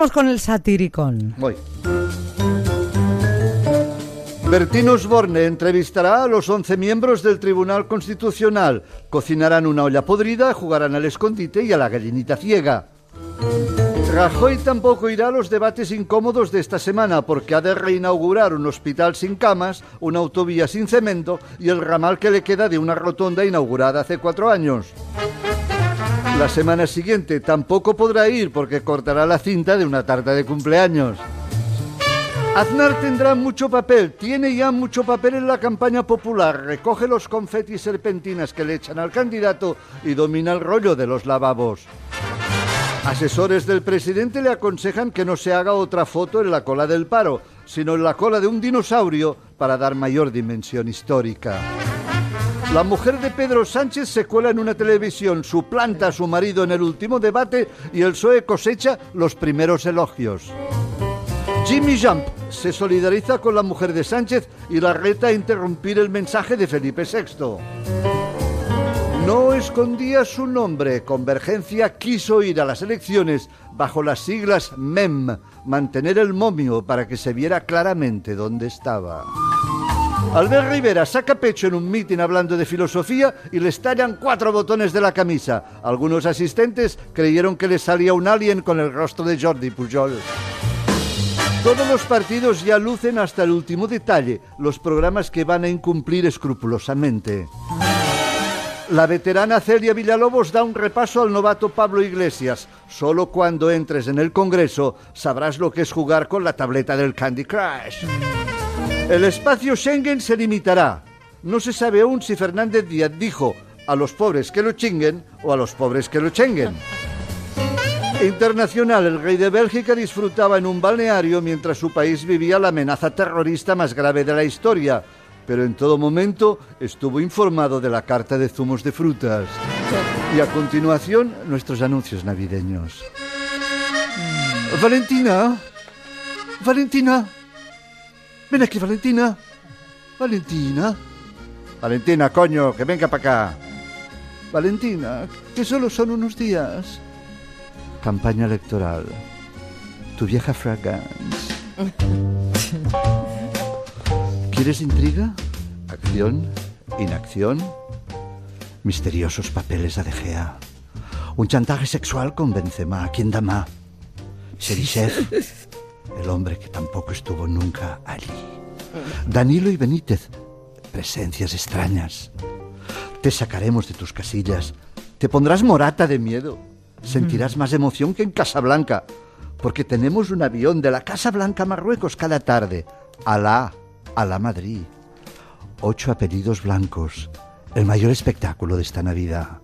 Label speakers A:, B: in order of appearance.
A: Vamos con el satiricón.
B: Voy. Bertín entrevistará a los 11 miembros del Tribunal Constitucional. Cocinarán una olla podrida, jugarán al escondite y a la gallinita ciega. Rajoy tampoco irá a los debates incómodos de esta semana porque ha de reinaugurar un hospital sin camas, una autovía sin cemento y el ramal que le queda de una rotonda inaugurada hace cuatro años. La semana siguiente tampoco podrá ir porque cortará la cinta de una tarta de cumpleaños. Aznar tendrá mucho papel, tiene ya mucho papel en la campaña popular, recoge los confetis serpentinas que le echan al candidato y domina el rollo de los lavabos. Asesores del presidente le aconsejan que no se haga otra foto en la cola del paro, sino en la cola de un dinosaurio para dar mayor dimensión histórica. La mujer de Pedro Sánchez se cuela en una televisión, suplanta a su marido en el último debate y el PSOE cosecha los primeros elogios. Jimmy Jump se solidariza con la mujer de Sánchez y la reta a interrumpir el mensaje de Felipe VI. No escondía su nombre. Convergencia quiso ir a las elecciones bajo las siglas MEM, mantener el momio para que se viera claramente dónde estaba. Albert Rivera saca pecho en un mitin hablando de filosofía y le estallan cuatro botones de la camisa. Algunos asistentes creyeron que le salía un alien con el rostro de Jordi Pujol. Todos los partidos ya lucen hasta el último detalle los programas que van a incumplir escrupulosamente. La veterana Celia Villalobos da un repaso al novato Pablo Iglesias. Solo cuando entres en el Congreso sabrás lo que es jugar con la tableta del Candy Crush. El espacio Schengen se limitará. No se sabe aún si Fernández Díaz dijo a los pobres que lo chinguen o a los pobres que lo chenguen. Internacional, el rey de Bélgica disfrutaba en un balneario mientras su país vivía la amenaza terrorista más grave de la historia, pero en todo momento estuvo informado de la carta de zumos de frutas. Y a continuación, nuestros anuncios navideños. Valentina, Valentina, ven aquí, Valentina, Valentina, Valentina, coño, que venga para acá. Valentina, que solo son unos días. Campaña electoral. Tu vieja fragance. ¿Quieres intriga? ¿Acción? ¿Inacción? Misteriosos papeles a De Gea. Un chantaje sexual con Benzema. ¿Quién da más? Cherisev. El hombre que tampoco estuvo nunca allí. Danilo y Benítez. Presencias extrañas. Te sacaremos de tus casillas. Te pondrás morata de miedo. Sentirás más emoción que en Casablanca. Porque tenemos un avión de la Casa Blanca a Marruecos cada tarde. Alá a la Madrid. Ocho apellidos blancos. El mayor espectáculo de esta Navidad.